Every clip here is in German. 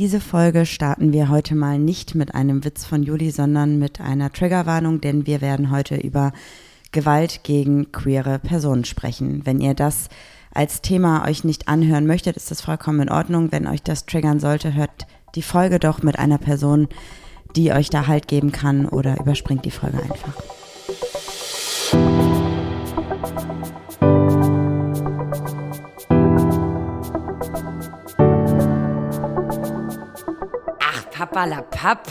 diese Folge starten wir heute mal nicht mit einem Witz von Juli, sondern mit einer Triggerwarnung, denn wir werden heute über Gewalt gegen queere Personen sprechen. Wenn ihr das als Thema euch nicht anhören möchtet, ist das vollkommen in Ordnung. Wenn euch das triggern sollte, hört die Folge doch mit einer Person, die euch da Halt geben kann oder überspringt die Folge einfach. Ach, Papa la Papp.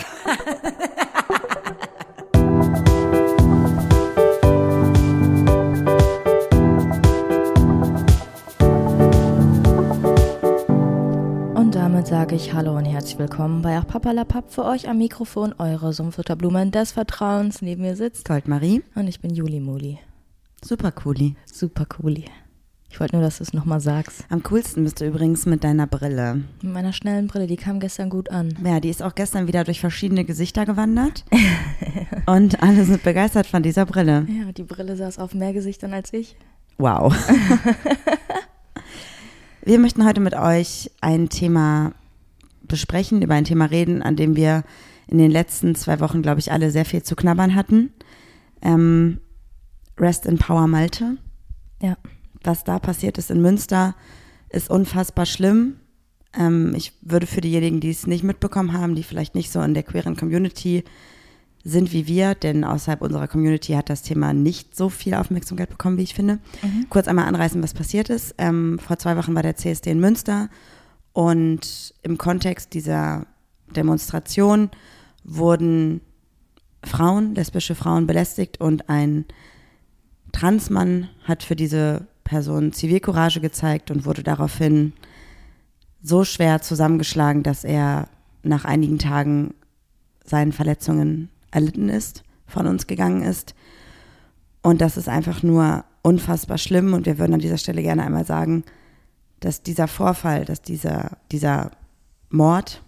Und damit sage ich Hallo und herzlich willkommen bei Ach Papa la Papp für euch am Mikrofon, eure Sumpfutterblumen des Vertrauens. Neben mir sitzt Goldmarie, und ich bin Juli Muli. super cooli. Super cooli. Ich wollte nur, dass du es nochmal sagst. Am coolsten bist du übrigens mit deiner Brille. Mit meiner schnellen Brille, die kam gestern gut an. Ja, die ist auch gestern wieder durch verschiedene Gesichter gewandert. und alle sind begeistert von dieser Brille. Ja, die Brille saß auf mehr Gesichtern als ich. Wow. wir möchten heute mit euch ein Thema besprechen, über ein Thema reden, an dem wir in den letzten zwei Wochen, glaube ich, alle sehr viel zu knabbern hatten. Ähm, Rest in Power Malte. Ja. Was da passiert ist in Münster, ist unfassbar schlimm. Ähm, ich würde für diejenigen, die es nicht mitbekommen haben, die vielleicht nicht so in der queeren Community sind wie wir, denn außerhalb unserer Community hat das Thema nicht so viel Aufmerksamkeit bekommen, wie ich finde. Kurz einmal anreißen, was passiert ist. Ähm, vor zwei Wochen war der CSD in Münster und im Kontext dieser Demonstration wurden Frauen, lesbische Frauen belästigt und ein Transmann hat für diese Person Zivilcourage gezeigt und wurde daraufhin so schwer zusammengeschlagen, dass er nach einigen Tagen seinen Verletzungen erlitten ist, von uns gegangen ist. Und das ist einfach nur unfassbar schlimm. Und wir würden an dieser Stelle gerne einmal sagen, dass dieser Vorfall, dass dieser, dieser Mord,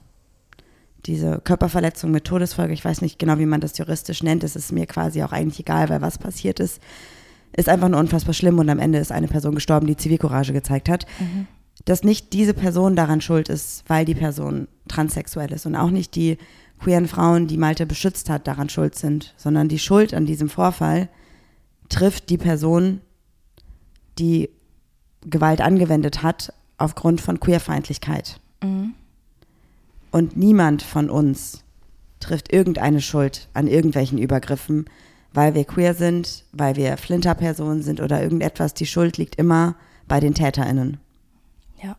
diese Körperverletzung mit Todesfolge, ich weiß nicht genau, wie man das juristisch nennt, es ist mir quasi auch eigentlich egal, weil was passiert ist, ist einfach nur unfassbar schlimm und am Ende ist eine Person gestorben, die Zivilcourage gezeigt hat. Dass nicht diese Person daran schuld ist, weil die Person transsexuell ist und auch nicht die queeren Frauen, die Malte beschützt hat, daran schuld sind, sondern die Schuld an diesem Vorfall trifft die Person, die Gewalt angewendet hat aufgrund von Queerfeindlichkeit. Und niemand von uns trifft irgendeine Schuld an irgendwelchen Übergriffen, weil wir queer sind, weil wir Flinterpersonen sind oder irgendetwas. Die Schuld liegt immer bei den TäterInnen. Ja.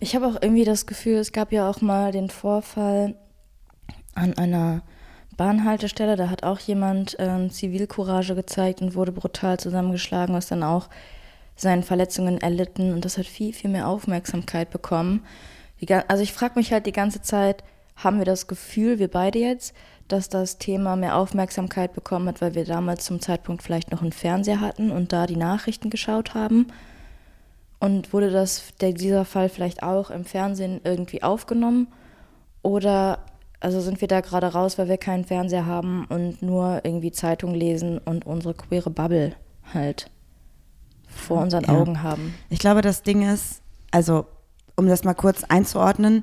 Ich habe auch irgendwie das Gefühl, es gab ja auch mal den Vorfall an einer Bahnhaltestelle. Da hat auch jemand ähm, Zivilcourage gezeigt und wurde brutal zusammengeschlagen, was dann auch seinen Verletzungen erlitten. Und das hat viel, viel mehr Aufmerksamkeit bekommen. Die, also ich frage mich halt die ganze Zeit, haben wir das Gefühl, wir beide jetzt, dass das Thema mehr Aufmerksamkeit bekommen hat, weil wir damals zum Zeitpunkt vielleicht noch einen Fernseher hatten und da die Nachrichten geschaut haben? Und wurde das, der, dieser Fall vielleicht auch im Fernsehen irgendwie aufgenommen? Oder also sind wir da gerade raus, weil wir keinen Fernseher haben und nur irgendwie Zeitung lesen und unsere queere Bubble halt vor unseren Ja. Augen haben? Ich glaube, das Ding ist, also um das mal kurz einzuordnen,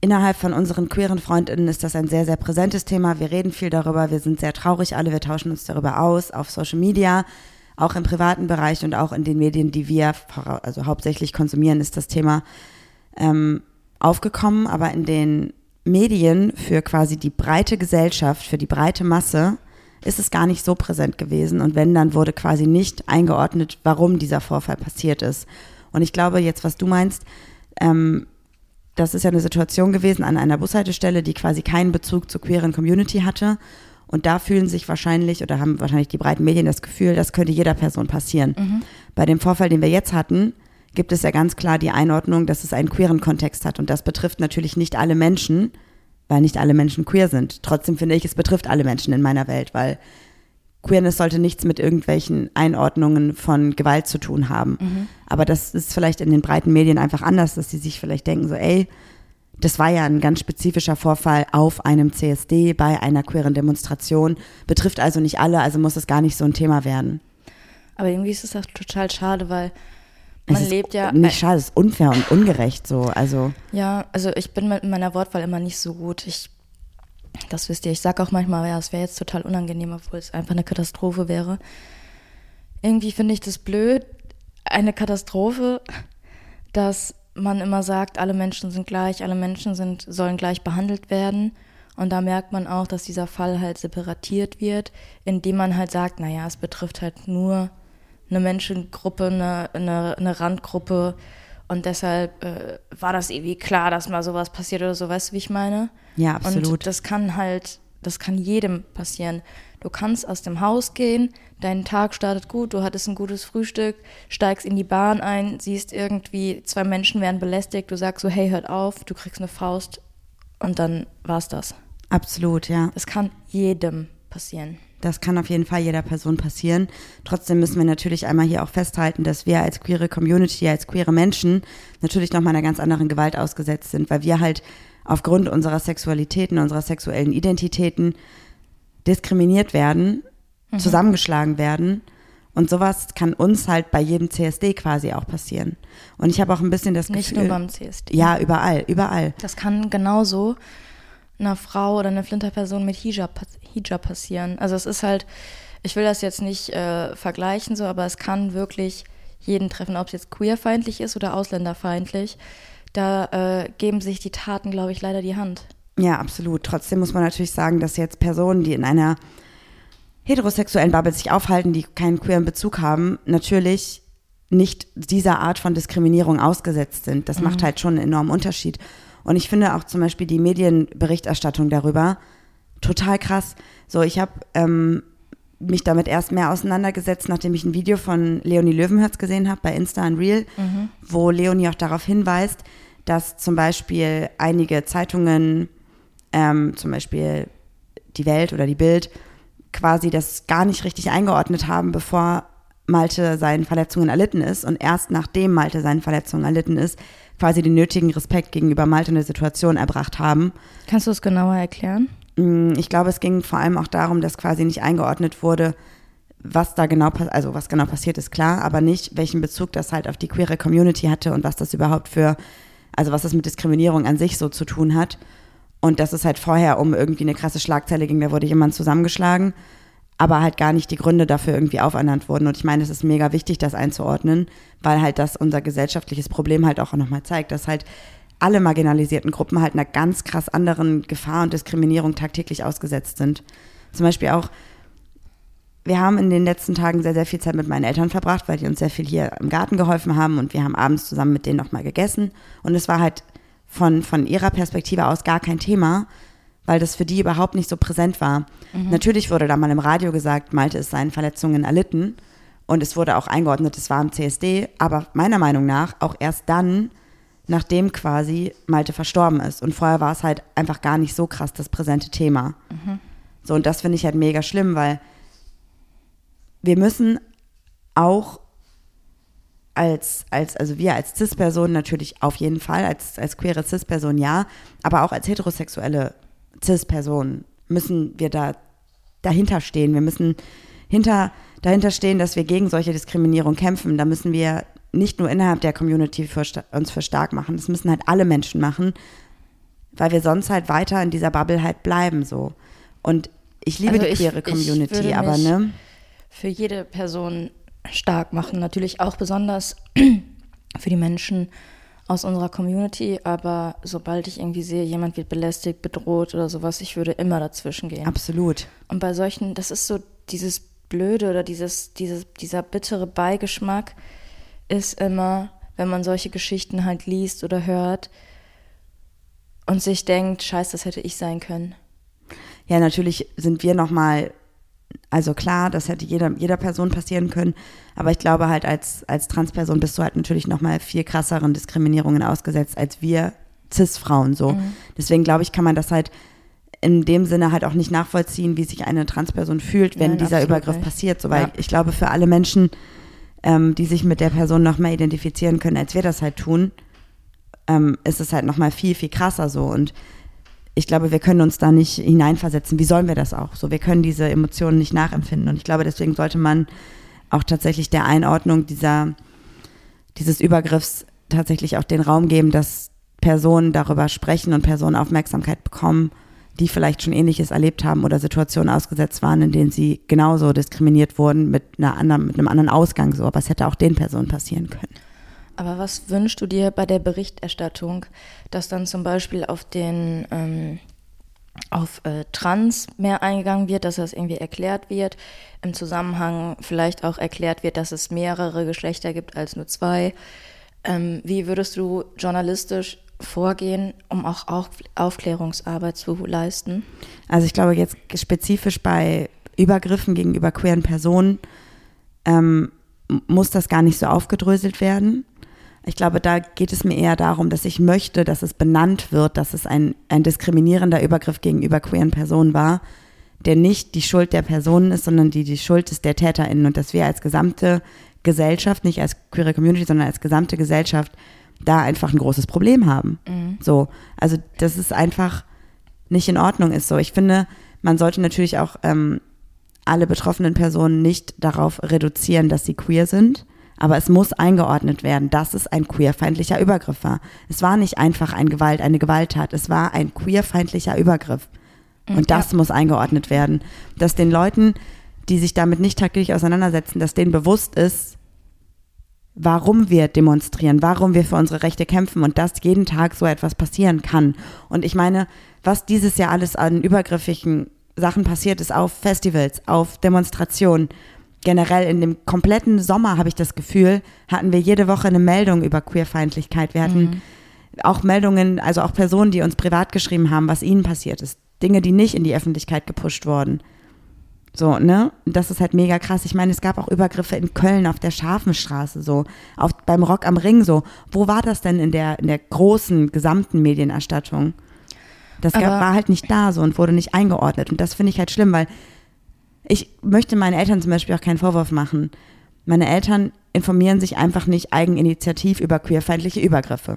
innerhalb von unseren queeren Freundinnen ist das ein sehr, sehr präsentes Thema. Wir reden viel darüber, wir sind sehr traurig alle, wir tauschen uns darüber aus auf Social Media, auch im privaten Bereich und auch in den Medien, die wir also hauptsächlich konsumieren, ist das Thema ähm, aufgekommen. Aber in den Medien für quasi die breite Gesellschaft, für die breite Masse, ist es gar nicht so präsent gewesen. Und wenn, dann wurde quasi nicht eingeordnet, warum dieser Vorfall passiert ist. Und ich glaube, jetzt, was du meinst, ähm, das ist ja eine Situation gewesen an einer Bushaltestelle, die quasi keinen Bezug zur queeren Community hatte. Und da fühlen sich wahrscheinlich oder haben wahrscheinlich die breiten Medien das Gefühl, das könnte jeder Person passieren. Bei dem Vorfall, den wir jetzt hatten, gibt es ja ganz klar die Einordnung, dass es einen queeren Kontext hat. Und das betrifft natürlich nicht alle Menschen, weil nicht alle Menschen queer sind. Trotzdem finde ich, es betrifft alle Menschen in meiner Welt, weil Queerness sollte nichts mit irgendwelchen Einordnungen von Gewalt zu tun haben. Aber das ist vielleicht in den breiten Medien einfach anders, dass sie sich vielleicht denken, so, ey, das war ja ein ganz spezifischer Vorfall auf einem CSD bei einer queeren Demonstration, betrifft also nicht alle, also muss es gar nicht so ein Thema werden. Aber irgendwie ist es auch total schade, weil Man lebt ja. Nicht schade, es ist unfair und ungerecht so. Also, Ja, also ich bin mit meiner Wortwahl immer nicht so gut. Ich, das wisst ihr. Ich sag auch manchmal, ja, es wäre jetzt total unangenehm, obwohl es einfach eine Katastrophe wäre. Irgendwie finde ich das blöd, eine Katastrophe, dass man immer sagt, alle Menschen sind gleich, alle Menschen sind, sollen gleich behandelt werden. Und da merkt man auch, dass dieser Fall halt separatiert wird, indem man halt sagt, naja, es betrifft halt nur eine Menschengruppe, eine, eine, eine Randgruppe. Und deshalb äh, war das irgendwie klar, dass mal sowas passiert oder so, weißt du, wie ich meine? Ja, absolut. Und das kann halt, das kann jedem passieren. Du kannst aus dem Haus gehen, dein Tag startet gut, du hattest ein gutes Frühstück, steigst in die Bahn ein, siehst irgendwie, zwei Menschen werden belästigt, du sagst so, hey, hört auf, du kriegst eine Faust und dann war's das. absolut, ja. Das kann jedem passieren. Das kann auf jeden Fall jeder Person passieren. Trotzdem müssen wir natürlich einmal hier auch festhalten, dass wir als queere Community, als queere Menschen natürlich nochmal einer ganz anderen Gewalt ausgesetzt sind, weil wir halt aufgrund unserer Sexualitäten, unserer sexuellen Identitäten diskriminiert werden, Mhm. zusammengeschlagen werden. Und sowas kann uns halt bei jedem CSD quasi auch passieren. Und ich habe auch ein bisschen das Nicht Gefühl. nur beim CSD. Ja, überall, überall. Das kann genauso einer Frau oder einer Flinterperson mit Hijab, Hijab passieren. Also es ist halt, ich will das jetzt nicht äh, vergleichen so, aber es kann wirklich jeden treffen, ob es jetzt queerfeindlich ist oder ausländerfeindlich. Da äh, geben sich die Taten, glaube ich, leider die Hand. Ja, absolut. Trotzdem muss man natürlich sagen, dass jetzt Personen, die in einer heterosexuellen Bubble sich aufhalten, die keinen queeren Bezug haben, natürlich nicht dieser Art von Diskriminierung ausgesetzt sind. Das macht halt schon einen enormen Unterschied. Und ich finde auch zum Beispiel die Medienberichterstattung darüber total krass. So, ich habe ähm, mich damit erst mehr auseinandergesetzt, nachdem ich ein Video von Leonie Löwenherz gesehen habe bei Insta und Real, wo Leonie auch darauf hinweist, dass zum Beispiel einige Zeitungen, ähm, zum Beispiel die Welt oder die Bild, quasi das gar nicht richtig eingeordnet haben, bevor Malte seinen Verletzungen erlitten ist und erst nachdem Malte seinen Verletzungen erlitten ist, quasi den nötigen Respekt gegenüber Malte in der Situation erbracht haben. Kannst du es genauer erklären? Mm, Ich glaube, es ging vor allem auch darum, dass quasi nicht eingeordnet wurde, was da genau, also was genau passiert ist, klar, aber nicht, welchen Bezug das halt auf die queere Community hatte und was das überhaupt für, also was das mit Diskriminierung an sich so zu tun hat. Und dass es halt vorher um irgendwie eine krasse Schlagzeile ging, da wurde jemand zusammengeschlagen, aber halt gar nicht die Gründe dafür irgendwie aufernannt wurden. Und ich meine, es ist mega wichtig, das einzuordnen, weil halt das unser gesellschaftliches Problem halt auch nochmal zeigt, dass halt alle marginalisierten Gruppen halt einer ganz krass anderen Gefahr und Diskriminierung tagtäglich ausgesetzt sind. Zum Beispiel auch, wir haben in den letzten Tagen sehr, sehr viel Zeit mit meinen Eltern verbracht, weil die uns sehr viel hier im Garten geholfen haben und wir haben abends zusammen mit denen nochmal gegessen. Und es war halt von, von ihrer Perspektive aus gar kein Thema, weil das für die überhaupt nicht so präsent war. Natürlich wurde da mal im Radio gesagt, Malte ist seinen Verletzungen erlitten und es wurde auch eingeordnet, es war im CSD, aber meiner Meinung nach auch erst dann, nachdem quasi Malte verstorben ist. Und vorher war es halt einfach gar nicht so krass das präsente Thema. So, und das finde ich halt mega schlimm, weil wir müssen auch als, als, also wir als Cis-Person natürlich auf jeden Fall, als, als queere Cis-Person ja, aber auch als heterosexuelle Cis-Person müssen wir da dahinter stehen. Wir müssen hinter, dahinter stehen, dass wir gegen solche Diskriminierung kämpfen. Da müssen wir nicht nur innerhalb der Community für, uns für stark machen, das müssen halt alle Menschen machen, weil wir sonst halt weiter in dieser Bubble halt bleiben so. Und ich liebe Also die ich- queere Community, aber ne? für jede Person stark machen. Natürlich auch besonders für die Menschen aus unserer Community, aber sobald ich irgendwie sehe, jemand wird belästigt, bedroht oder sowas, ich würde immer dazwischen gehen. Absolut. Und bei solchen, das ist so dieses Blöde oder dieses, dieses, dieser bittere Beigeschmack ist immer, wenn man solche Geschichten halt liest oder hört und sich denkt, scheiße, das hätte ich sein können. Ja, natürlich sind wir nochmal, also klar, das hätte jeder, jeder Person passieren können, aber ich glaube halt als, als Transperson bist du halt natürlich nochmal viel krasseren Diskriminierungen ausgesetzt als wir Cis-Frauen so. Mhm. Deswegen glaube ich, kann man das halt in dem Sinne halt auch nicht nachvollziehen, wie sich eine Transperson fühlt, wenn Nein, dieser Übergriff nicht. passiert. So, weil Ja. ich glaube, für alle Menschen, ähm, die sich mit der Person noch mehr identifizieren können, als wir das halt tun, ähm, ist es halt nochmal viel, viel krasser so. Und ich glaube, wir können uns da nicht hineinversetzen. Wie sollen wir das auch? So, wir können diese Emotionen nicht nachempfinden. Und ich glaube, deswegen sollte man auch tatsächlich der Einordnung dieser, dieses Übergriffs tatsächlich auch den Raum geben, dass Personen darüber sprechen und Personen Aufmerksamkeit bekommen, die vielleicht schon Ähnliches erlebt haben oder Situationen ausgesetzt waren, in denen sie genauso diskriminiert wurden mit, einer anderen, mit einem anderen Ausgang so. Aber es hätte auch den Personen passieren können. Aber was wünschst du dir bei der Berichterstattung, dass dann zum Beispiel auf den ähm, auf äh, Trans mehr eingegangen wird, dass das irgendwie erklärt wird, im Zusammenhang vielleicht auch erklärt wird, dass es mehrere Geschlechter gibt als nur zwei. Ähm, wie würdest du journalistisch vorgehen, um auch Aufklärungsarbeit zu leisten? Also ich glaube jetzt spezifisch bei Übergriffen gegenüber queeren Personen ähm, muss das gar nicht so aufgedröselt werden. Ich glaube, da geht es mir eher darum, dass ich möchte, dass es benannt wird, dass es ein, ein diskriminierender Übergriff gegenüber queeren Personen war, der nicht die Schuld der Personen ist, sondern die die Schuld ist der TäterInnen und dass wir als gesamte Gesellschaft, nicht als queere Community, sondern als gesamte Gesellschaft da einfach ein großes Problem haben. Mhm. So, also dass es einfach nicht in Ordnung ist. So, ich finde, man sollte natürlich auch ähm, alle betroffenen Personen nicht darauf reduzieren, dass sie queer sind. Aber es muss eingeordnet werden, dass es ein queerfeindlicher Übergriff war. Es war nicht einfach ein Gewalt, eine Gewalttat. Es war ein queerfeindlicher Übergriff. Und das ja. muss eingeordnet werden. Dass den Leuten, die sich damit nicht tagtäglich auseinandersetzen, dass denen bewusst ist, warum wir demonstrieren, warum wir für unsere Rechte kämpfen und dass jeden Tag so etwas passieren kann. Und ich meine, was dieses Jahr alles an übergriffigen Sachen passiert ist auf Festivals, auf Demonstrationen, generell in dem kompletten Sommer habe ich das Gefühl, hatten wir jede Woche eine Meldung über Queerfeindlichkeit. Wir hatten mhm. auch Meldungen, also auch Personen, die uns privat geschrieben haben, was ihnen passiert ist. Dinge, die nicht in die Öffentlichkeit gepusht wurden. So, ne? Das ist halt mega krass. Ich meine, es gab auch Übergriffe in Köln auf der Schafenstraße, so, auf, beim Rock am Ring, so. Wo war das denn in der, in der großen, gesamten Medienerstattung? Das gab, war halt nicht da so und wurde nicht eingeordnet. Und das finde ich halt schlimm, weil ich möchte meinen Eltern zum Beispiel auch keinen Vorwurf machen. Meine Eltern informieren sich einfach nicht eigeninitiativ über queerfeindliche Übergriffe,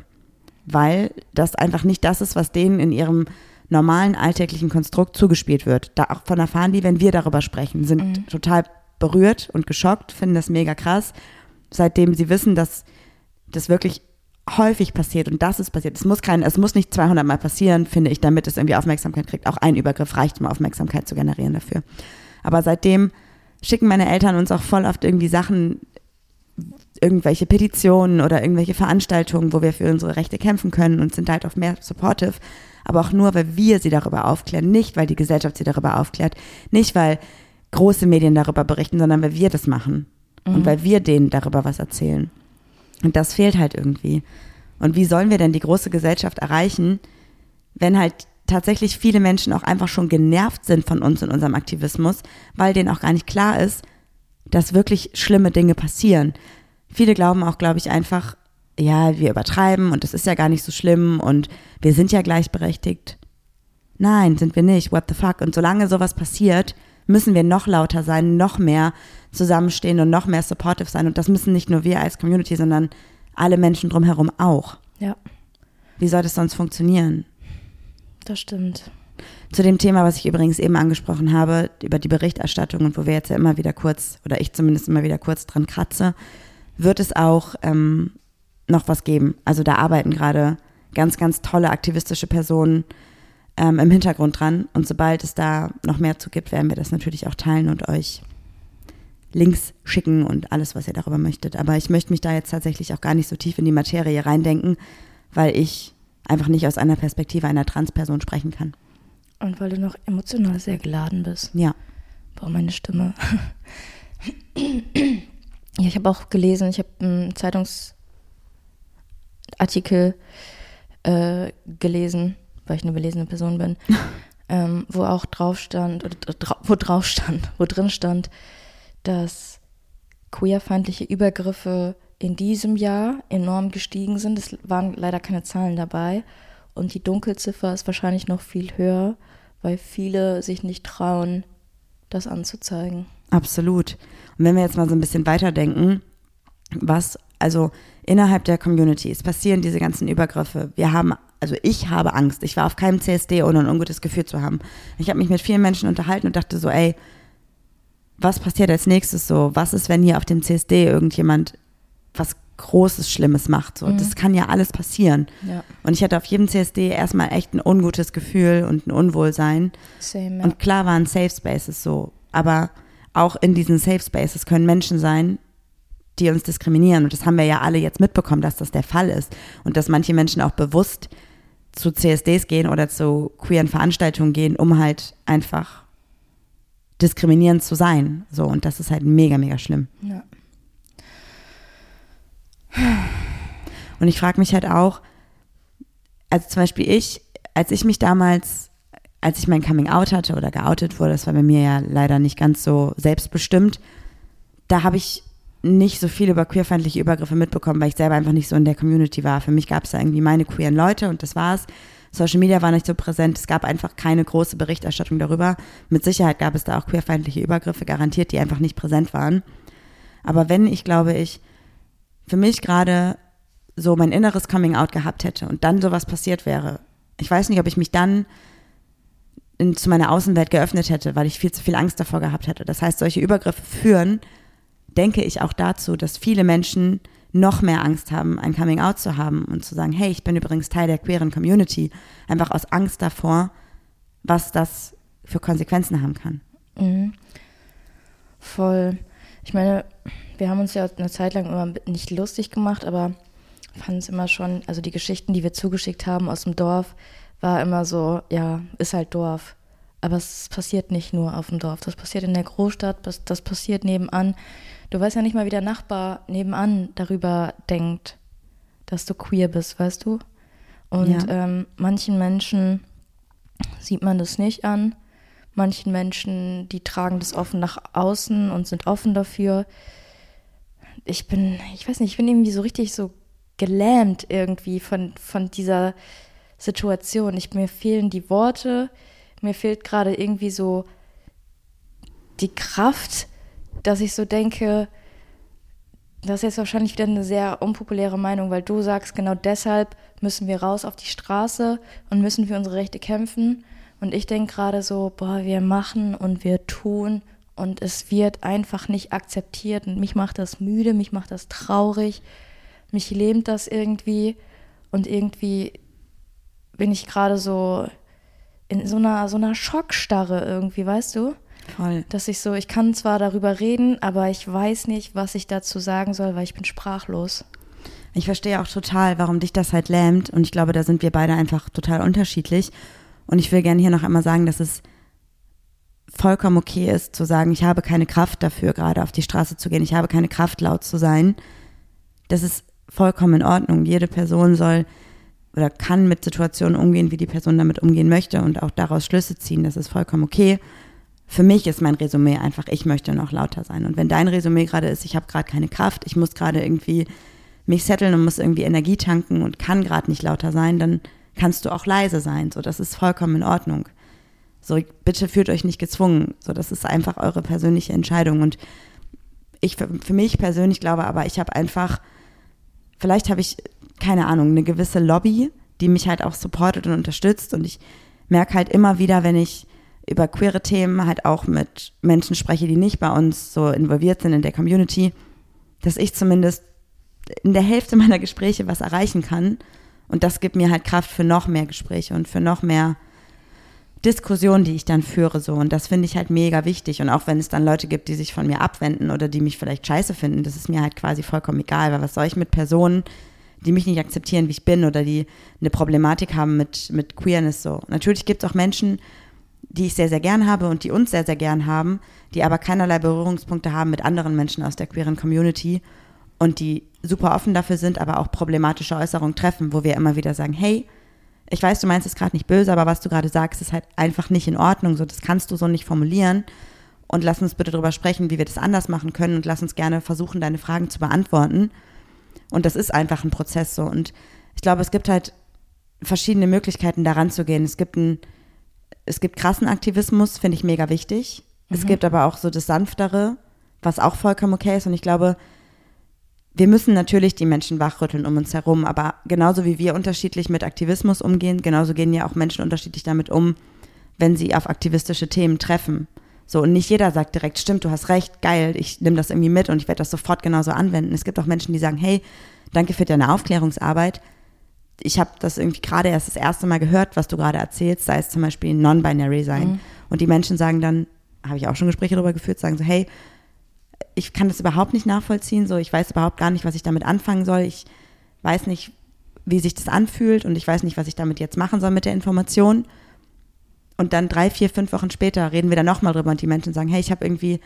weil das einfach nicht das ist, was denen in ihrem normalen alltäglichen Konstrukt zugespielt wird. Da auch von erfahren die, wenn wir darüber sprechen, sind mhm. total berührt und geschockt, finden das mega krass, seitdem sie wissen, dass das wirklich häufig passiert und das ist passiert. Es muss kein, es muss nicht 200 Mal passieren, finde ich, damit es irgendwie Aufmerksamkeit kriegt. Auch ein Übergriff reicht, um Aufmerksamkeit zu generieren dafür. Aber seitdem schicken meine Eltern uns auch voll oft irgendwie Sachen, irgendwelche Petitionen oder irgendwelche Veranstaltungen, wo wir für unsere Rechte kämpfen können und sind halt auch mehr supportive aber auch nur, weil wir sie darüber aufklären, nicht weil die Gesellschaft sie darüber aufklärt, nicht weil große Medien darüber berichten, sondern weil wir das machen mhm. und weil wir denen darüber was erzählen. Und das fehlt halt irgendwie. Und wie sollen wir denn die große Gesellschaft erreichen, wenn halt tatsächlich viele Menschen auch einfach schon genervt sind von uns und unserem Aktivismus, weil denen auch gar nicht klar ist, dass wirklich schlimme Dinge passieren. Viele glauben auch, glaube ich, einfach, ja, wir übertreiben und das ist ja gar nicht so schlimm und wir sind ja gleichberechtigt. Nein, sind wir nicht. What the fuck? Und solange sowas passiert, müssen wir noch lauter sein, noch mehr zusammenstehen und noch mehr supportive sein. Und das müssen nicht nur wir als Community, sondern alle Menschen drumherum auch. Ja. Wie soll das sonst funktionieren? Das stimmt. Zu dem Thema, was ich übrigens eben angesprochen habe, über die Berichterstattung und wo wir jetzt ja immer wieder kurz, oder ich zumindest immer wieder kurz dran kratze, wird es auch ähm, noch was geben. Also da arbeiten gerade ganz, ganz tolle aktivistische Personen ähm, im Hintergrund dran. Und sobald es da noch mehr zu gibt, werden wir das natürlich auch teilen und euch Links schicken und alles, was ihr darüber möchtet. Aber ich möchte mich da jetzt tatsächlich auch gar nicht so tief in die Materie reindenken, weil ich einfach nicht aus einer Perspektive einer Transperson sprechen kann. Und weil du noch emotional sehr geladen bist. Ja. Boah, meine Stimme. ja, ich habe auch gelesen, ich habe einen Zeitungs Artikel äh, gelesen, weil ich eine belesene Person bin, ähm, wo auch drauf stand, oder wo drauf stand, wo drin stand, dass queerfeindliche Übergriffe in diesem Jahr enorm gestiegen sind. Es waren leider keine Zahlen dabei. Und die Dunkelziffer ist wahrscheinlich noch viel höher, weil viele sich nicht trauen, das anzuzeigen. Absolut. Und wenn wir jetzt mal so ein bisschen weiterdenken, was also innerhalb der Community, es passieren diese ganzen Übergriffe. Wir haben, also ich habe Angst. Ich war auf keinem CSD, ohne ein ungutes Gefühl zu haben. Ich habe mich mit vielen Menschen unterhalten und dachte so, ey, was passiert als nächstes so? Was ist, wenn hier auf dem CSD irgendjemand was Großes, Schlimmes macht. So. Das kann ja alles passieren. Ja. Und ich hatte auf jedem CSD erstmal echt ein ungutes Gefühl und ein Unwohlsein. Same, ja. Und klar waren Safe Spaces so, aber auch in diesen Safe Spaces können Menschen sein, die uns diskriminieren. Und das haben wir ja alle jetzt mitbekommen, dass das der Fall ist. Und dass manche Menschen auch bewusst zu CSDs gehen oder zu queeren Veranstaltungen gehen, um halt einfach diskriminierend zu sein. So, und das ist halt mega, mega schlimm. ja. Und ich frage mich halt auch, also zum Beispiel ich, als ich mich damals, als ich mein Coming Out hatte oder geoutet wurde, das war bei mir ja leider nicht ganz so selbstbestimmt, da habe ich nicht so viel über queerfeindliche Übergriffe mitbekommen, weil ich selber einfach nicht so in der Community war. Für mich gab es da irgendwie meine queeren Leute und das war's. Social Media war nicht so präsent, es gab einfach keine große Berichterstattung darüber. Mit Sicherheit gab es da auch queerfeindliche Übergriffe, garantiert, die einfach nicht präsent waren. Aber wenn ich, glaube ich, für mich gerade so mein inneres Coming Out gehabt hätte und dann sowas passiert wäre, ich weiß nicht, ob ich mich dann in, zu meiner Außenwelt geöffnet hätte, weil ich viel zu viel Angst davor gehabt hätte. Das heißt, solche Übergriffe führen, denke ich auch dazu, dass viele Menschen noch mehr Angst haben, ein Coming Out zu haben und zu sagen, hey, ich bin übrigens Teil der queeren Community, einfach aus Angst davor, was das für Konsequenzen haben kann. Mhm. Voll. Ich meine, wir haben uns ja eine Zeit lang immer nicht lustig gemacht, aber fanden es immer schon, also die Geschichten, die wir zugeschickt haben aus dem Dorf, war immer so, ja, ist halt Dorf. Aber es passiert nicht nur auf dem Dorf, das passiert in der Großstadt, das, das passiert nebenan. Du weißt ja nicht mal, wie der Nachbar nebenan darüber denkt, dass du queer bist, weißt du? Und Ja. ähm, manchen Menschen sieht man das nicht an. Manchen Menschen, die tragen das offen nach außen und sind offen dafür. Ich bin, ich weiß nicht, ich bin irgendwie so richtig so gelähmt irgendwie von, von dieser Situation. Ich, mir fehlen die Worte, mir fehlt gerade irgendwie so die Kraft, dass ich so denke, das ist jetzt wahrscheinlich wieder eine sehr unpopuläre Meinung, weil du sagst, genau deshalb müssen wir raus auf die Straße und müssen für unsere Rechte kämpfen. Und ich denke gerade so, boah, wir machen und wir tun und es wird einfach nicht akzeptiert. Und mich macht das müde, mich macht das traurig, mich lähmt das irgendwie. Und irgendwie bin ich gerade so in so einer, so einer Schockstarre irgendwie, weißt du? Voll. dass ich so, ich kann zwar darüber reden, aber ich weiß nicht, was ich dazu sagen soll, weil ich bin sprachlos. Ich verstehe auch total, warum dich das halt lähmt. Und ich glaube, da sind wir beide einfach total unterschiedlich. Und ich will gerne hier noch einmal sagen, dass es vollkommen okay ist, zu sagen, ich habe keine Kraft dafür, gerade auf die Straße zu gehen. Ich habe keine Kraft, laut zu sein. Das ist vollkommen in Ordnung. Jede Person soll oder kann mit Situationen umgehen, wie die Person damit umgehen möchte und auch daraus Schlüsse ziehen. Das ist vollkommen okay. Für mich ist mein Resümee einfach, ich möchte noch lauter sein. Und wenn dein Resümee gerade ist, ich habe gerade keine Kraft, ich muss gerade irgendwie mich setteln und muss irgendwie Energie tanken und kann gerade nicht lauter sein, dann kannst du auch leise sein. So, das ist vollkommen in Ordnung. So, bitte fühlt euch nicht gezwungen. So, das ist einfach eure persönliche Entscheidung. Und ich für, für mich persönlich glaube aber, ich habe einfach, vielleicht habe ich, keine Ahnung, eine gewisse Lobby, die mich halt auch supportet und unterstützt. Und ich merke halt immer wieder, wenn ich über queere Themen halt auch mit Menschen spreche, die nicht bei uns so involviert sind in der Community, dass ich zumindest in der Hälfte meiner Gespräche was erreichen kann. Und das gibt mir halt Kraft für noch mehr Gespräche und für noch mehr Diskussionen, die ich dann führe. So. Und das finde ich halt mega wichtig. Und auch wenn es dann Leute gibt, die sich von mir abwenden oder die mich vielleicht scheiße finden, das ist mir halt quasi vollkommen egal. Weil was soll ich mit Personen, die mich nicht akzeptieren, wie ich bin oder die eine Problematik haben mit, mit Queerness so. Natürlich gibt es auch Menschen, die ich sehr, sehr gern habe und die uns sehr, sehr gern haben, die aber keinerlei Berührungspunkte haben mit anderen Menschen aus der queeren Community und die super offen dafür sind, aber auch problematische Äußerungen treffen, wo wir immer wieder sagen, hey, ich weiß, du meinst es gerade nicht böse, aber was du gerade sagst, ist halt einfach nicht in Ordnung. So, das kannst du so nicht formulieren. Und lass uns bitte darüber sprechen, wie wir das anders machen können und lass uns gerne versuchen, deine Fragen zu beantworten. Und das ist einfach ein Prozess so. Und ich glaube, es gibt halt verschiedene Möglichkeiten, daran zu gehen. Es gibt ein, es gibt krassen Aktivismus, finde ich mega wichtig. Es gibt aber auch so das Sanftere, was auch vollkommen okay ist. Und ich glaube, wir müssen natürlich die Menschen wachrütteln um uns herum, aber genauso wie wir unterschiedlich mit Aktivismus umgehen, genauso gehen ja auch Menschen unterschiedlich damit um, wenn sie auf aktivistische Themen treffen. So, und nicht jeder sagt direkt, stimmt, du hast recht, geil, ich nehme das irgendwie mit und ich werde das sofort genauso anwenden. Es gibt auch Menschen, die sagen, hey, danke für deine Aufklärungsarbeit. Ich habe das irgendwie gerade erst das erste Mal gehört, was du gerade erzählst, sei es zum Beispiel non-binary sein. Mhm. Und die Menschen sagen dann, habe ich auch schon Gespräche darüber geführt, sagen so, hey, ich kann das überhaupt nicht nachvollziehen, so ich weiß überhaupt gar nicht, was ich damit anfangen soll. Ich weiß nicht, wie sich das anfühlt und ich weiß nicht, was ich damit jetzt machen soll mit der Information. Und dann drei, vier, fünf Wochen später reden wir dann nochmal drüber und die Menschen sagen, hey, ich habe irgendwie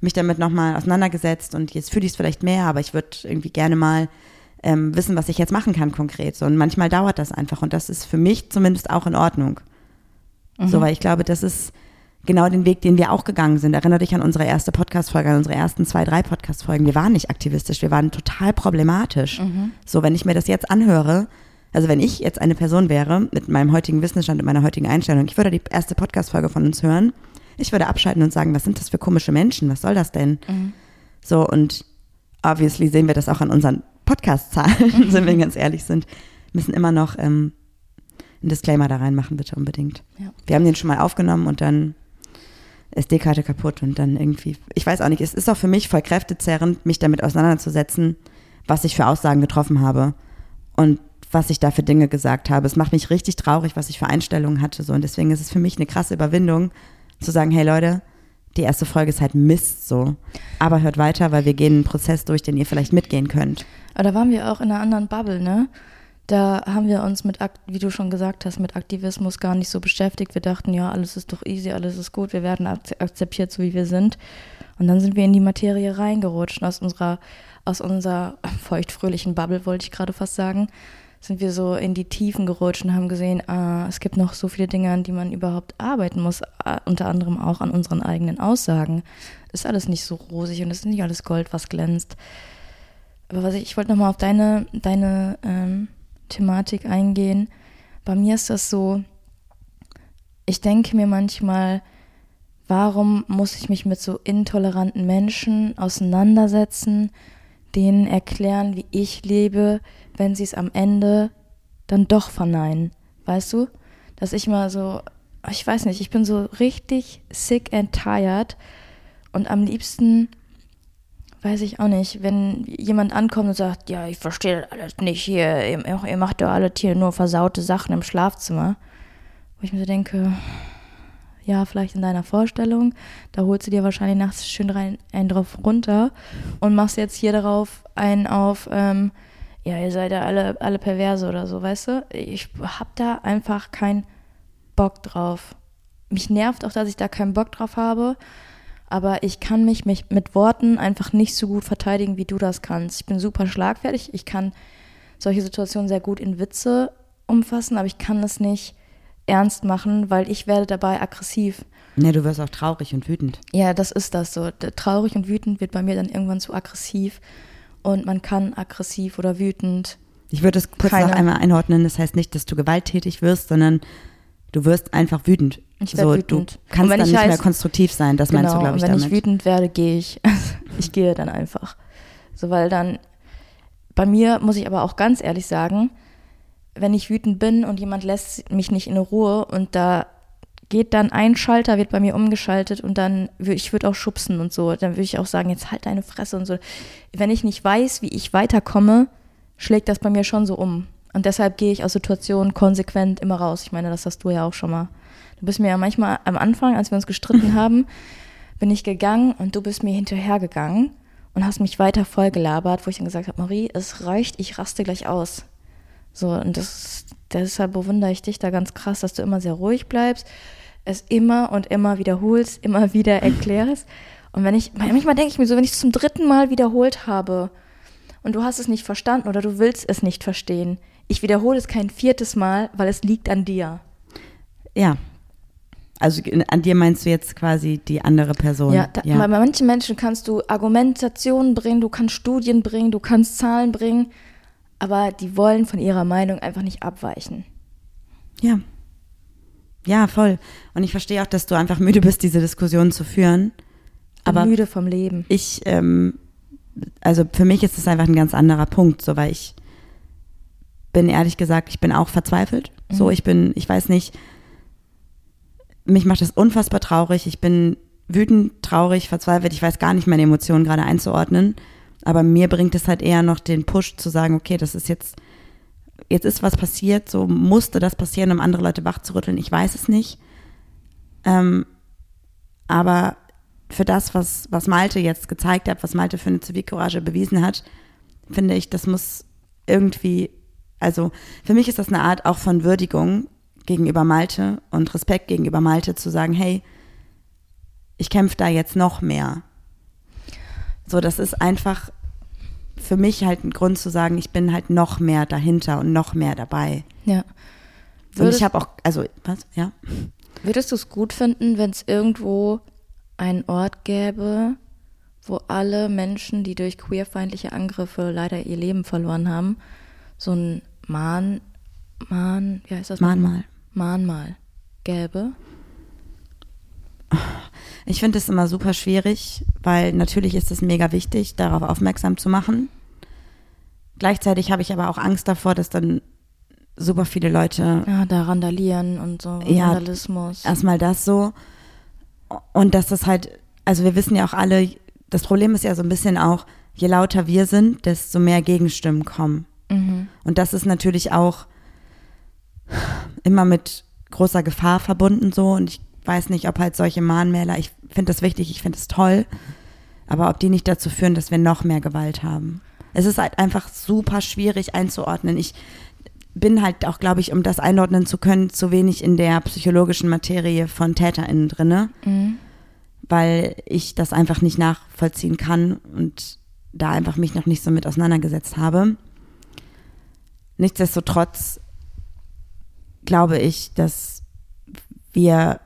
mich damit nochmal auseinandergesetzt und jetzt fühle ich es vielleicht mehr, aber ich würde irgendwie gerne mal ähm, wissen, was ich jetzt machen kann konkret. So, und manchmal dauert das einfach und das ist für mich zumindest auch in Ordnung. So, weil ich glaube, das ist genau den Weg, den wir auch gegangen sind. Erinnere dich an unsere erste Podcast-Folge, an unsere ersten zwei, drei Podcast-Folgen. Wir waren nicht aktivistisch, wir waren total problematisch. So, wenn ich mir das jetzt anhöre, also wenn ich jetzt eine Person wäre mit meinem heutigen Wissensstand und meiner heutigen Einstellung, ich würde die erste Podcast-Folge von uns hören, ich würde abschalten und sagen, was sind das für komische Menschen? Was soll das denn? So, und obviously sehen wir das auch an unseren Podcast-Zahlen, wenn wir ganz ehrlich sind. Müssen immer noch ähm, einen Disclaimer da reinmachen, bitte unbedingt. Ja. Wir haben den schon mal aufgenommen und dann SD-Karte kaputt und dann irgendwie, ich weiß auch nicht, es ist auch für mich voll kräftezerrend, mich damit auseinanderzusetzen, was ich für Aussagen getroffen habe und was ich da für Dinge gesagt habe. Es macht mich richtig traurig, was ich für Einstellungen hatte so und deswegen ist es für mich eine krasse Überwindung, zu sagen, hey Leute, die erste Folge ist halt Mist so, aber hört weiter, weil wir gehen einen Prozess durch, den ihr vielleicht mitgehen könnt. Aber da waren wir auch in einer anderen Bubble, ne? Da haben wir uns mit, wie du schon gesagt hast, mit Aktivismus gar nicht so beschäftigt. Wir dachten, ja, alles ist doch easy, alles ist gut, wir werden ak- akzeptiert, so wie wir sind. Und dann sind wir in die Materie reingerutscht. Aus unserer, aus unserer feuchtfröhlichen Bubble, wollte ich gerade fast sagen, sind wir so in die Tiefen gerutscht und haben gesehen, ah, es gibt noch so viele Dinge, an die man überhaupt arbeiten muss, ah, unter anderem auch an unseren eigenen Aussagen. Ist alles nicht so rosig und es ist nicht alles Gold, was glänzt. Aber was ich, ich wollte nochmal auf deine, deine ähm, Thematik eingehen. Bei mir ist das so, ich denke mir manchmal, warum muss ich mich mit so intoleranten Menschen auseinandersetzen, denen erklären, wie ich lebe, wenn sie es am Ende dann doch verneinen. Weißt du? Dass ich mal so, ich weiß nicht, ich bin so richtig sick and tired und am liebsten weiß ich auch nicht, wenn jemand ankommt und sagt, ja, ich verstehe das alles nicht hier, ihr, ihr macht doch alle hier nur versaute Sachen im Schlafzimmer. Wo ich mir so denke, ja, vielleicht in deiner Vorstellung, da holst du dir wahrscheinlich nachts schön rein, einen drauf runter und machst jetzt hier darauf einen auf, ähm, ja, ihr seid ja alle, alle perverse oder so, weißt du? Ich hab da einfach keinen Bock drauf. Mich nervt auch, dass ich da keinen Bock drauf habe aber ich kann mich, mich mit Worten einfach nicht so gut verteidigen, wie du das kannst. Ich bin super schlagfertig, ich kann solche Situationen sehr gut in Witze umfassen, aber ich kann das nicht ernst machen, weil ich werde dabei aggressiv. Ne, du wirst auch traurig und wütend. Ja, das ist das so. Traurig und wütend wird bei mir dann irgendwann zu aggressiv und man kann aggressiv oder wütend. Ich würde es kurz Keine- noch einmal einordnen. Das heißt nicht, dass du gewalttätig wirst, sondern du wirst einfach wütend. Ich so, wütend. Du kannst wenn dann ich nicht mehr heiß- konstruktiv sein. Das meinst du, Genau, glaube ich, wenn damit. ich wütend werde, gehe ich. ich gehe dann einfach. So, weil dann, bei mir muss ich aber auch ganz ehrlich sagen, wenn ich wütend bin und jemand lässt mich nicht in Ruhe und da geht dann ein Schalter, wird bei mir umgeschaltet und dann, ich würde auch schubsen und so, dann würde ich auch sagen, jetzt halt deine Fresse und so. Wenn ich nicht weiß, wie ich weiterkomme, schlägt das bei mir schon so um. Und deshalb gehe ich aus Situationen konsequent immer raus. Ich meine, das hast du ja auch schon mal. Du bist mir ja manchmal am Anfang, als wir uns gestritten haben, bin ich gegangen und du bist mir hinterhergegangen und hast mich weiter vollgelabert, wo ich dann gesagt habe, Marie, es reicht, ich raste gleich aus. So, und das, deshalb bewundere ich dich da ganz krass, dass du immer sehr ruhig bleibst, es immer und immer wiederholst, immer wieder erklärst. Und wenn ich, manchmal denke ich mir so, wenn ich es zum dritten Mal wiederholt habe und du hast es nicht verstanden oder du willst es nicht verstehen, ich wiederhole es kein viertes Mal, weil es liegt an dir. Ja. Also an dir meinst du jetzt quasi die andere Person. Ja, da, Bei manchen Menschen kannst du Argumentationen bringen, du kannst Studien bringen, du kannst Zahlen bringen, aber die wollen von ihrer Meinung einfach nicht abweichen. Ja. Ja, voll. Und ich verstehe auch, dass du einfach müde bist, diese Diskussion zu führen. Aber Aber müde vom Leben. ich, ähm, also für mich ist es einfach ein ganz anderer Punkt, so weil ich bin ehrlich gesagt, ich bin auch verzweifelt. So, Mhm. ich bin, ich weiß nicht, mich macht das unfassbar traurig. Ich bin wütend, traurig, verzweifelt. Ich weiß gar nicht, meine Emotionen gerade einzuordnen. Aber mir bringt es halt eher noch den Push zu sagen, okay, das ist jetzt, jetzt ist was passiert, so musste das passieren, um andere Leute wachzurütteln. Ich weiß es nicht. Ähm, aber für das, was, was Malte jetzt gezeigt hat, was Malte für eine Zivilcourage bewiesen hat, finde ich, das muss irgendwie, also für mich ist das eine Art auch von Würdigung gegenüber Malte und Respekt gegenüber Malte zu sagen, hey, ich kämpfe da jetzt noch mehr. So, das ist einfach für mich halt ein Grund zu sagen, ich bin halt noch mehr dahinter und noch mehr dabei. Ja. und ich habe auch, also, was? Ja. Würdest du es gut finden, wenn es irgendwo einen Ort gäbe, wo alle Menschen, die durch queerfeindliche Angriffe leider ihr Leben verloren haben, so ein Mahn, Mahn, wie heißt das? Mahnmal. Mahnmal gäbe? Ich finde es immer super schwierig, weil natürlich ist es mega wichtig, darauf aufmerksam zu machen. Gleichzeitig habe ich aber auch Angst davor, dass dann super viele Leute Ja, da randalieren und so, Ja, Vandalismus. erstmal das so und dass das halt, also wir wissen ja auch alle, das Problem ist ja so ein bisschen auch, je lauter wir sind, desto mehr Gegenstimmen kommen. Mhm. Und das ist natürlich auch immer mit großer Gefahr verbunden so und ich weiß nicht, ob halt solche Mahnmäler, ich finde das wichtig, ich finde es toll, aber ob die nicht dazu führen, dass wir noch mehr Gewalt haben. Es ist halt einfach super schwierig einzuordnen. Ich bin halt auch, glaube ich, um das einordnen zu können, zu wenig in der psychologischen Materie von TäterInnen drinne, Mhm. weil ich das einfach nicht nachvollziehen kann und da einfach mich noch nicht so mit auseinandergesetzt habe. Nichtsdestotrotz glaube ich, dass wir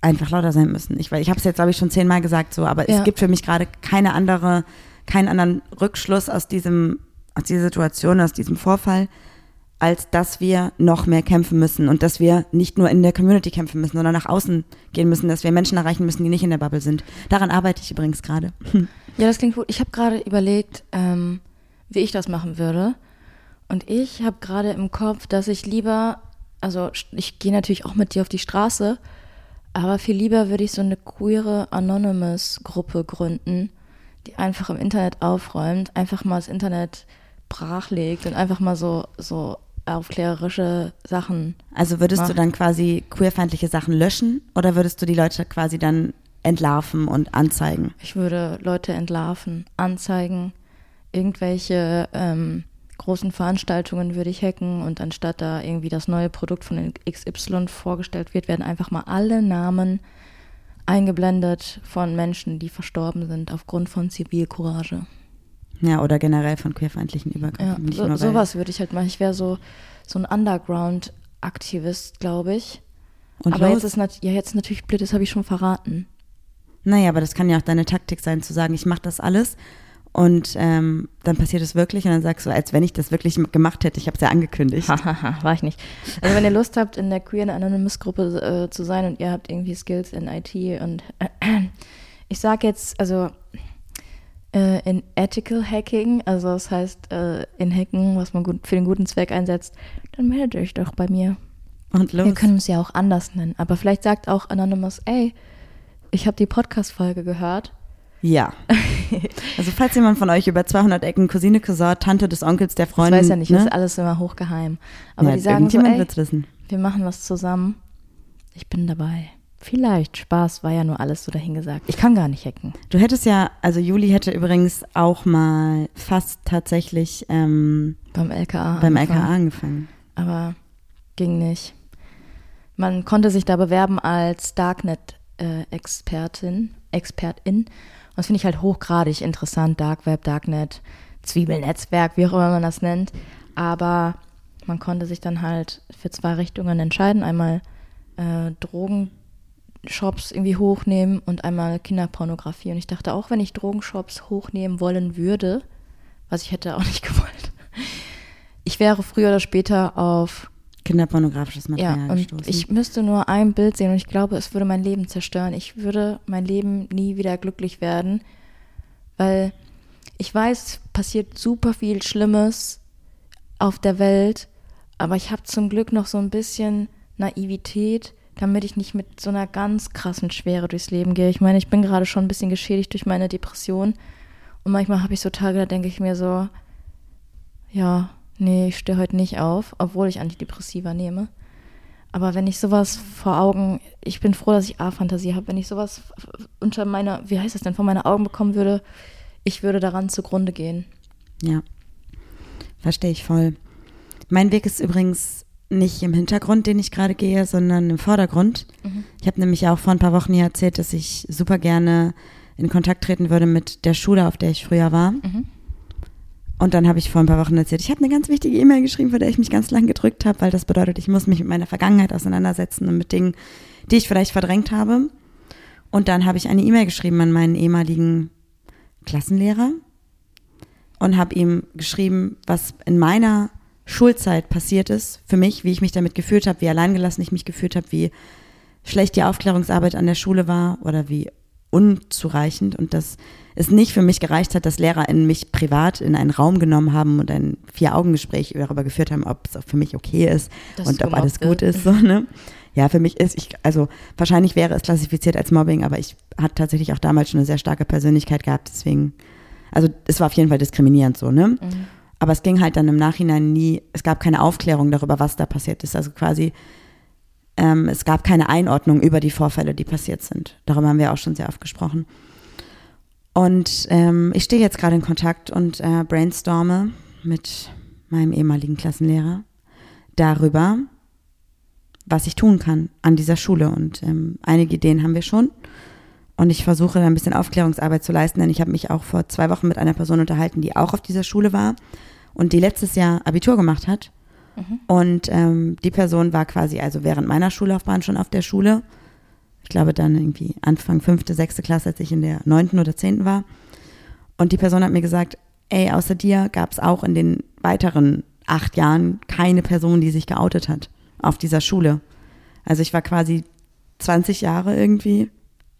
einfach lauter sein müssen. Ich, weil ich habe es jetzt, glaube ich, schon zehnmal gesagt, so, aber Ja. es gibt für mich gerade keine andere, keinen anderen Rückschluss aus diesem, aus dieser Situation, aus diesem Vorfall, als dass wir noch mehr kämpfen müssen und dass wir nicht nur in der Community kämpfen müssen, sondern nach außen gehen müssen, dass wir Menschen erreichen müssen, die nicht in der Bubble sind. Daran arbeite ich übrigens gerade. Ja, das klingt gut. Ich habe gerade überlegt, ähm, wie ich das machen würde. Und ich habe gerade im Kopf, dass ich lieber, also ich gehe natürlich auch mit dir auf die Straße, aber viel lieber würde ich so eine queere Anonymous-Gruppe gründen, die einfach im Internet aufräumt, einfach mal das Internet brachlegt und einfach mal so, so aufklärerische Sachen. Also würdest du Mach. dann quasi queerfeindliche Sachen löschen oder würdest du die Leute quasi dann entlarven und anzeigen? Ich würde Leute entlarven, anzeigen, irgendwelche ähm, großen Veranstaltungen würde ich hacken und anstatt da irgendwie das neue Produkt von XY vorgestellt wird, werden einfach mal alle Namen eingeblendet von Menschen, die verstorben sind aufgrund von Zivilcourage. Ja, oder generell von queerfeindlichen Ja, Übergriffen. nicht so, sowas würde ich halt machen. Ich wäre so, so ein Underground-Aktivist, glaube ich. Und aber los? jetzt ist, ja, jetzt natürlich blöd, das habe ich schon verraten. Naja, aber das kann ja auch deine Taktik sein, zu sagen, ich mache das alles und ähm, dann passiert es wirklich und dann sagst du, als wenn ich das wirklich gemacht hätte, ich habe es ja angekündigt. Hahaha, war ich nicht. Also wenn ihr Lust habt, in der Queer Anonymous Gruppe äh, zu sein und ihr habt irgendwie Skills in IT und ich sage jetzt, also äh, in Ethical Hacking, also das heißt äh, in Hacken, was man gut für den guten Zweck einsetzt, dann meldet euch doch bei mir. Und los. Wir können es ja auch anders nennen, aber vielleicht sagt auch Anonymous, ey, ich habe die Podcast-Folge gehört. Ja. Also falls jemand von euch über 200 Ecken Cousine, Cousin, Tante des Onkels, der Ich Freundin, weiß ja nicht, ne? das ist alles immer hochgeheim. Aber ja, die sagen so, ey, wissen. wir machen was zusammen. Ich bin dabei. Vielleicht. Spaß war ja nur alles so dahingesagt. Ich kann gar nicht hacken. Du hättest ja, also Juli hätte übrigens auch mal fast tatsächlich ähm, Beim LKA. beim angefangen. LKA angefangen. Aber ging nicht. Man konnte sich da bewerben als Darknet-Expertin, Expertin. Und das finde ich halt hochgradig interessant. Dark Web, Darknet, Zwiebelnetzwerk, wie auch immer man das nennt. Aber man konnte sich dann halt für zwei Richtungen entscheiden. Einmal äh, Drogenshops irgendwie hochnehmen und einmal Kinderpornografie. Und ich dachte, auch wenn ich Drogenshops hochnehmen wollen würde, was ich hätte auch nicht gewollt, ich wäre früher oder später auf Kinderpornografisches ja, Material und gestoßen. ich müsste nur ein Bild sehen und ich glaube, es würde mein Leben zerstören. Ich würde mein Leben nie wieder glücklich werden, weil ich weiß, passiert super viel Schlimmes auf der Welt, aber ich habe zum Glück noch so ein bisschen Naivität, damit ich nicht mit so einer ganz krassen Schwere durchs Leben gehe. Ich meine, ich bin gerade schon ein bisschen geschädigt durch meine Depression Und manchmal habe ich so Tage, da denke ich mir so, ja, nee, ich stehe heute nicht auf, obwohl ich Antidepressiva nehme. Aber wenn ich sowas vor Augen, ich bin froh, dass ich A-Fantasie habe, wenn ich sowas unter meiner, wie heißt das denn, vor meine Augen bekommen würde, ich würde daran zugrunde gehen. Ja, verstehe ich voll. Mein Weg ist übrigens nicht im Hintergrund, den ich gerade gehe, sondern im Vordergrund. Mhm. Ich habe nämlich auch vor ein paar Wochen hier erzählt, dass ich super gerne in Kontakt treten würde mit der Schule, auf der ich früher war. Mhm. Und dann habe ich vor ein paar Wochen erzählt, ich habe eine ganz wichtige E-Mail geschrieben, für der ich mich ganz lang gedrückt habe, weil das bedeutet, ich muss mich mit meiner Vergangenheit auseinandersetzen und mit Dingen, die ich vielleicht verdrängt habe. Und dann habe ich eine E-Mail geschrieben an meinen ehemaligen Klassenlehrer und habe ihm geschrieben, was in meiner Schulzeit passiert ist, für mich, wie ich mich damit gefühlt habe, wie alleingelassen ich mich gefühlt habe, wie schlecht die Aufklärungsarbeit an der Schule war oder wie unzureichend und dass es nicht für mich gereicht hat, dass LehrerInnen mich privat in einen Raum genommen haben und ein Vier-Augen-Gespräch darüber geführt haben, ob es für mich okay ist das und ob alles gut ist. So, ne? Ja, für mich ist, ich, also wahrscheinlich wäre es klassifiziert als Mobbing, aber ich hatte tatsächlich auch damals schon eine sehr starke Persönlichkeit gehabt, deswegen, also es war auf jeden Fall diskriminierend so, ne? Mhm. Aber es ging halt dann im Nachhinein nie, es gab keine Aufklärung darüber, was da passiert ist. Also quasi, ähm, es gab keine Einordnung über die Vorfälle, die passiert sind. Darüber haben wir auch schon sehr oft gesprochen. Und ähm, ich stehe jetzt gerade in Kontakt und äh, brainstorme mit meinem ehemaligen Klassenlehrer darüber, was ich tun kann an dieser Schule. Und ähm, einige Ideen haben wir schon. Und ich versuche ein bisschen Aufklärungsarbeit zu leisten, denn ich habe mich auch vor zwei Wochen mit einer Person unterhalten, die auch auf dieser Schule war und die letztes Jahr Abitur gemacht hat. Mhm. Und ähm, die Person war quasi also während meiner Schullaufbahn schon auf der Schule. Ich glaube dann irgendwie Anfang fünfte, sechste Klasse, als ich in der neunten oder zehnten war. Und die Person hat mir gesagt, ey, außer dir gab es auch in den weiteren acht Jahren keine Person, die sich geoutet hat auf dieser Schule. Also ich war quasi 20 Jahre irgendwie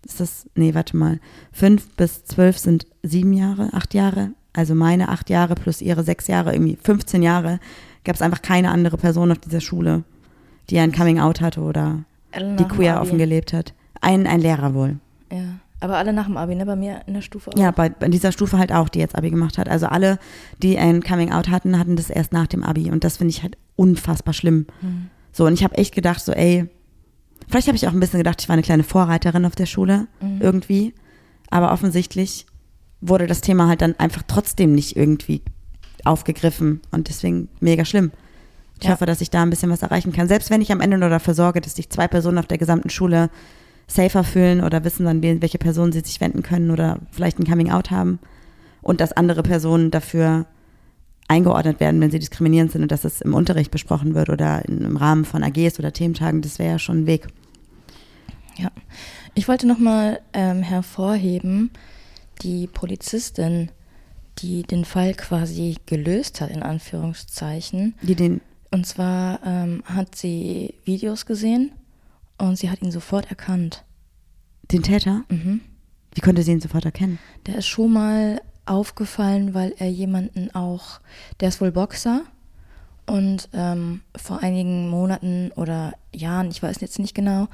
ist das, nee, warte mal, fünf bis zwölf sind sieben Jahre, acht Jahre. Also meine acht Jahre plus ihre sechs Jahre, irgendwie 15 Jahre, gab es einfach keine andere Person auf dieser Schule, die ein Coming-out hatte oder die queer offen gelebt hat. Ein, ein Lehrer wohl. Ja. Aber alle nach dem Abi, ne? Bei mir in der Stufe auch. Ja, bei, bei dieser Stufe halt auch, die jetzt Abi gemacht hat. Also alle, die ein Coming-out hatten, hatten das erst nach dem Abi. Und das finde ich halt unfassbar schlimm. Hm. So, und ich habe echt gedacht, so, ey, Vielleicht habe ich auch ein bisschen gedacht, ich war eine kleine Vorreiterin auf der Schule mhm. irgendwie. Aber offensichtlich wurde das Thema halt dann einfach trotzdem nicht irgendwie aufgegriffen und deswegen mega schlimm. Ich ja. hoffe, dass ich da ein bisschen was erreichen kann. Selbst wenn ich am Ende nur dafür sorge, dass sich zwei Personen auf der gesamten Schule safer fühlen oder wissen dann, welche Personen sie sich wenden können oder vielleicht ein Coming-out haben und dass andere Personen dafür eingeordnet werden, wenn sie diskriminierend sind und dass es im Unterricht besprochen wird oder im Rahmen von AGs oder Thementagen, das wäre ja schon ein Weg. Ja, ich wollte nochmal ähm, hervorheben, die Polizistin, die den Fall quasi gelöst hat, in Anführungszeichen. Die den. Und zwar ähm, hat sie Videos gesehen und sie hat ihn sofort erkannt. Den Täter? Mhm. Wie konnte sie ihn sofort erkennen? Der ist schon mal aufgefallen, weil er jemanden auch, der ist wohl Boxer und ähm, vor einigen Monaten oder Jahren, ich weiß jetzt nicht genau,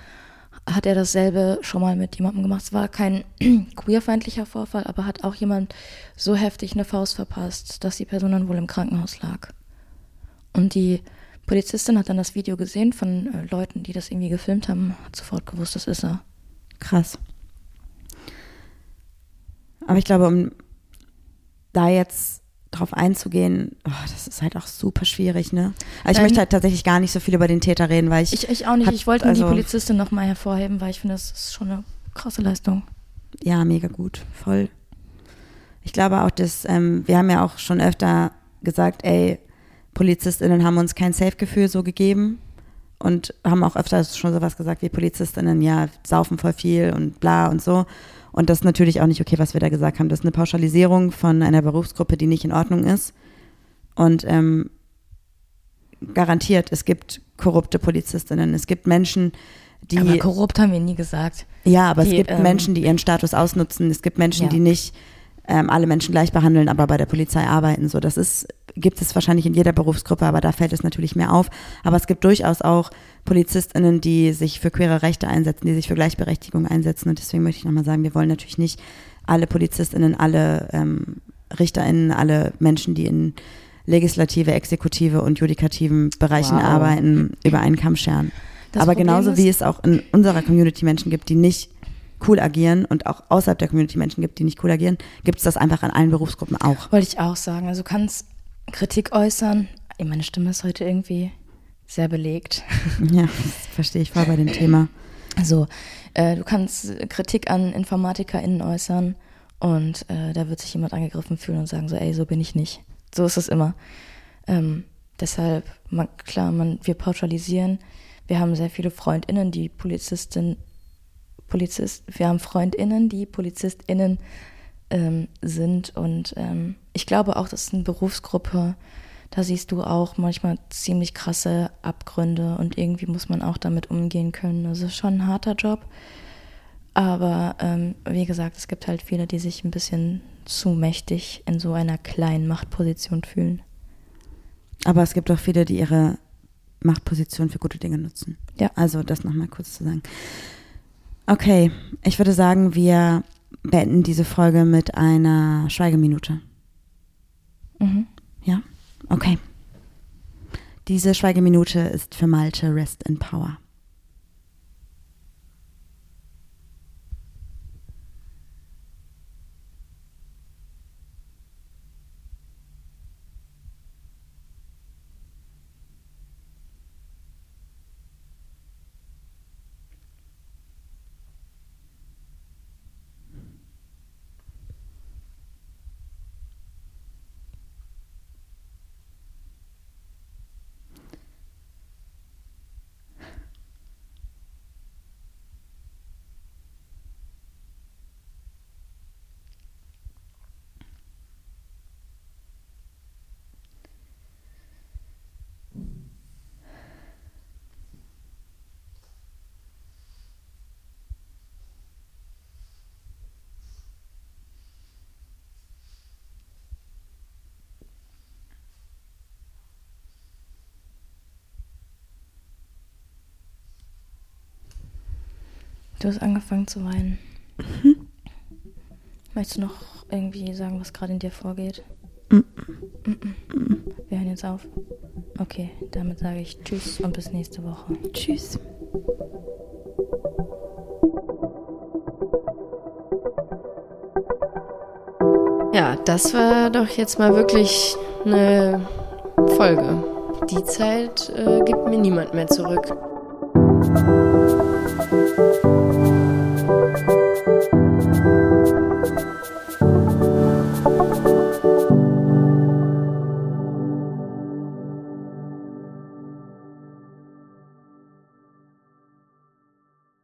hat er dasselbe schon mal mit jemandem gemacht. Es war kein queerfeindlicher Vorfall, aber hat auch jemand so heftig eine Faust verpasst, dass die Person dann wohl im Krankenhaus lag. Und die Polizistin hat dann das Video gesehen von äh, Leuten, die das irgendwie gefilmt haben, hat sofort gewusst, das ist er. Krass. Aber ich glaube, um da jetzt drauf einzugehen, oh, das ist halt auch super schwierig, ne? Also ich möchte halt tatsächlich gar nicht so viel über den Täter reden, weil ich. Ich, ich auch nicht. Hab, ich wollte also, die Polizistin nochmal hervorheben, weil ich finde, das ist schon eine krasse Leistung. Ja, mega gut. Voll. Ich glaube auch, dass, ähm, wir haben ja auch schon öfter gesagt, ey, PolizistInnen haben uns kein Safe-Gefühl so gegeben und haben auch öfter schon sowas gesagt wie PolizistInnen, ja, saufen voll viel und bla und so. Und das ist natürlich auch nicht okay, was wir da gesagt haben. Das ist eine Pauschalisierung von einer Berufsgruppe, die nicht in Ordnung ist. Und ähm, garantiert, es gibt korrupte Polizistinnen. Es gibt Menschen, die. Aber korrupt haben wir nie gesagt. Ja, aber die, es gibt ähm, Menschen, die ihren Status ausnutzen. Es gibt Menschen, ja. die nicht ähm, alle Menschen gleich behandeln, aber bei der Polizei arbeiten. So, das ist, gibt es wahrscheinlich in jeder Berufsgruppe, aber da fällt es natürlich mehr auf. Aber es gibt durchaus auch PolizistInnen, die sich für queere Rechte einsetzen, die sich für Gleichberechtigung einsetzen. Und deswegen möchte ich nochmal sagen, wir wollen natürlich nicht alle PolizistInnen, alle ähm, RichterInnen, alle Menschen, die in Legislative, Exekutive und judikativen Bereichen Wow. arbeiten, über einen Kamm scheren. Das Aber Problem genauso wie es auch in unserer Community Menschen gibt, die nicht cool agieren und auch außerhalb der Community Menschen gibt, die nicht cool agieren, gibt es das einfach in allen Berufsgruppen auch. Wollte ich auch sagen. Also du kannst Kritik äußern. Meine Stimme ist heute irgendwie sehr belegt. Ja, das verstehe ich voll bei dem Thema. Also, äh, du kannst Kritik an InformatikerInnen äußern und äh, da wird sich jemand angegriffen fühlen und sagen so, ey, so bin ich nicht. So ist es immer. Ähm, deshalb, man, klar, man, wir pauschalisieren. Wir haben sehr viele FreundInnen, die Polizistin, Polizist, wir haben FreundInnen, die PolizistInnen ähm, sind und ähm, ich glaube auch, das ist eine Berufsgruppe, da siehst du auch manchmal ziemlich krasse Abgründe und irgendwie muss man auch damit umgehen können. Also es ist schon ein harter Job. Aber ähm, wie gesagt, es gibt halt viele, die sich ein bisschen zu mächtig in so einer kleinen Machtposition fühlen. Aber es gibt auch viele, die ihre Machtposition für gute Dinge nutzen. Ja. Also das nochmal kurz zu sagen. Okay, ich würde sagen, wir beenden diese Folge mit einer Schweigeminute. Mhm. Ja? Okay. Diese Schweigeminute ist für Malte Rest in Power. Du hast angefangen zu weinen. Möchtest du noch irgendwie sagen, was gerade in dir vorgeht? Mhm. Wir hören jetzt auf. Okay, damit sage ich Tschüss und bis nächste Woche. Tschüss. Ja, das war doch jetzt mal wirklich eine Folge. Die Zeit äh, gibt mir niemand mehr zurück.